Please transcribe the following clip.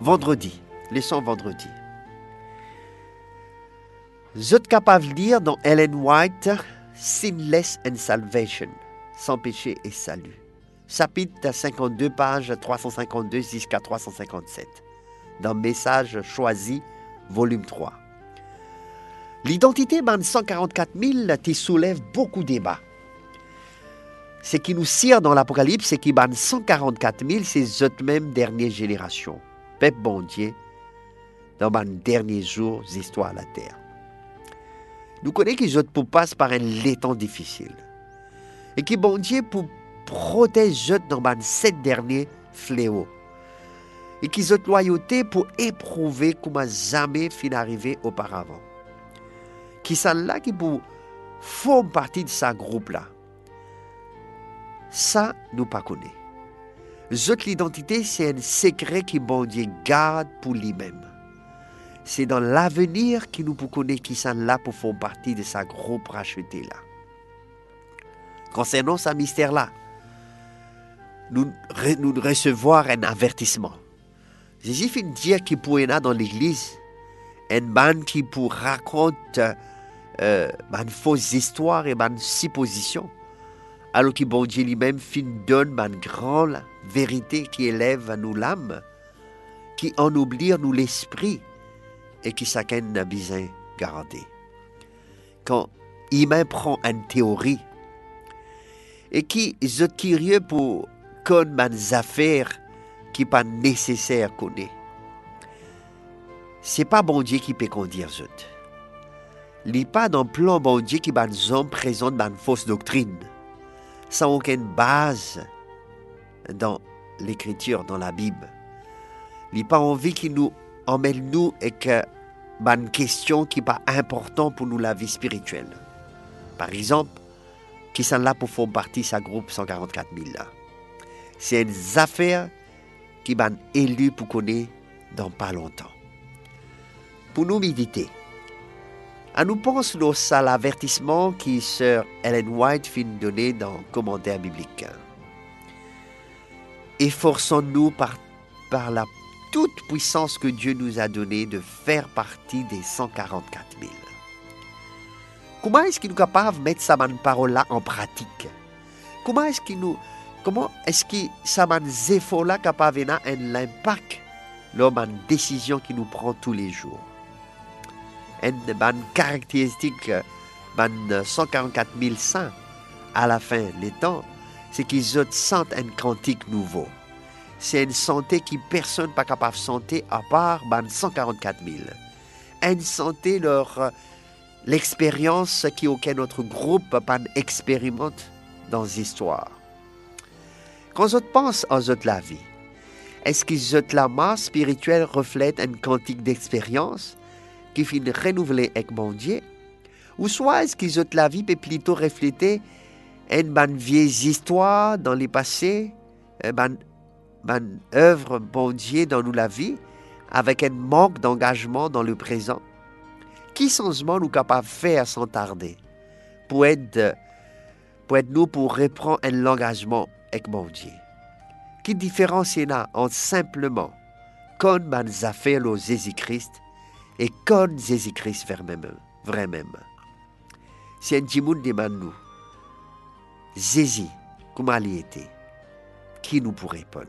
vendredi, leçon vendredi. Vous êtes capable de lire dans Ellen White Sinless and Salvation, sans péché et salut. Chapitre 52, page 352 jusqu'à 357, dans Message choisi, volume 3. L'identité man 144 000 qui soulève beaucoup de débats. Ce qui nous sert dans l'Apocalypse, c'est qu'il ban 144 000, c'est eux-mêmes dernière génération. Peuple bon Dieu, dans les derniers jours, histoires à la terre. Nous connaissons qu'ils pour passer par un temps difficile. Et qui bon Dieu pour protéger dans les sept derniers fléaux. Et qu'ils ont loyauté pour éprouver comment jamais fin arrivé auparavant. Qui sont là qui pour font partie de ce groupe-là. Ça, nous pas connaissons. l'identité, c'est un secret que bon Dieu garde pour lui-même. C'est dans l'avenir que nous pouvons connaître qui sont là pour faire partie de sa groupe racheté là. Concernant ce mystère-là, nous, nous recevoir un avertissement. Jésus fin dire qu'il pourrait dans l'église un man qui pour raconter euh, une fausse histoire et une supposition alors que bon Dieu lui-même fin donne une grande vérité qui élève à nous l'âme, qui en oublie nous l'esprit et qui chacun n'a besoin garder. Quand même prend une théorie et qui est curieux pour connaître des affaires qui pas nécessaire connaître. C'est pas bon Dieu qui peut conduire zot. Il pas dans plan bon Dieu qui hommes présentent une fausse doctrine sans aucune base dans l'écriture, dans la Bible. Il n'a pas envie qu'il nous emmène nous et que une question qui n'est pas importante pour nous la vie spirituelle. Par exemple, qui sont là pour faire partie de ce groupe 144 000 là. C'est une affaire qui va élu pour connaître dans pas longtemps. Pour nous méditer, à nous pense à l'avertissement qui Sir Ellen White fin donner dans commentaire biblique. Efforçons-nous par, la toute puissance que Dieu nous a donnée de faire partie des 144 000. Comment est-ce qu'il est capable de mettre sa parole-là en pratique? Comment est-ce qu'il nous comment est-ce que ça là capable un impact lors de décision qui nous prend tous les jours? Une caractéristique de 144 000 saints à la fin des temps, c'est qu'ils sentent un cantique nouveau. C'est une santé qui personne pas capable de santé à part ban 144 000. Une santé leur l'expérience qui aucun autre groupe pas expérimente dans l'histoire. Quand on pense à la vie, est-ce que la masse spirituelle reflète un cantique d'expérience? Qui finit renouveler avec mon Dieu, ou soit est-ce qu'ils ont la vie peut plutôt refléter une bonne vieille histoire dans le passé, une bonne œuvre bon Dieu dans nous la vie, avec un manque d'engagement dans le présent. Qui changement nous capables de faire sans tarder? Pour être, pour être nous pour reprendre un engagement avec mon Dieu? Qui différence y a entre simplement comme les affaires au Jésus-Christ et comme Jésus-Christ vraiment. Si un petit monde demande nous, Jésus, comment il était, qui nous pourrait répondre?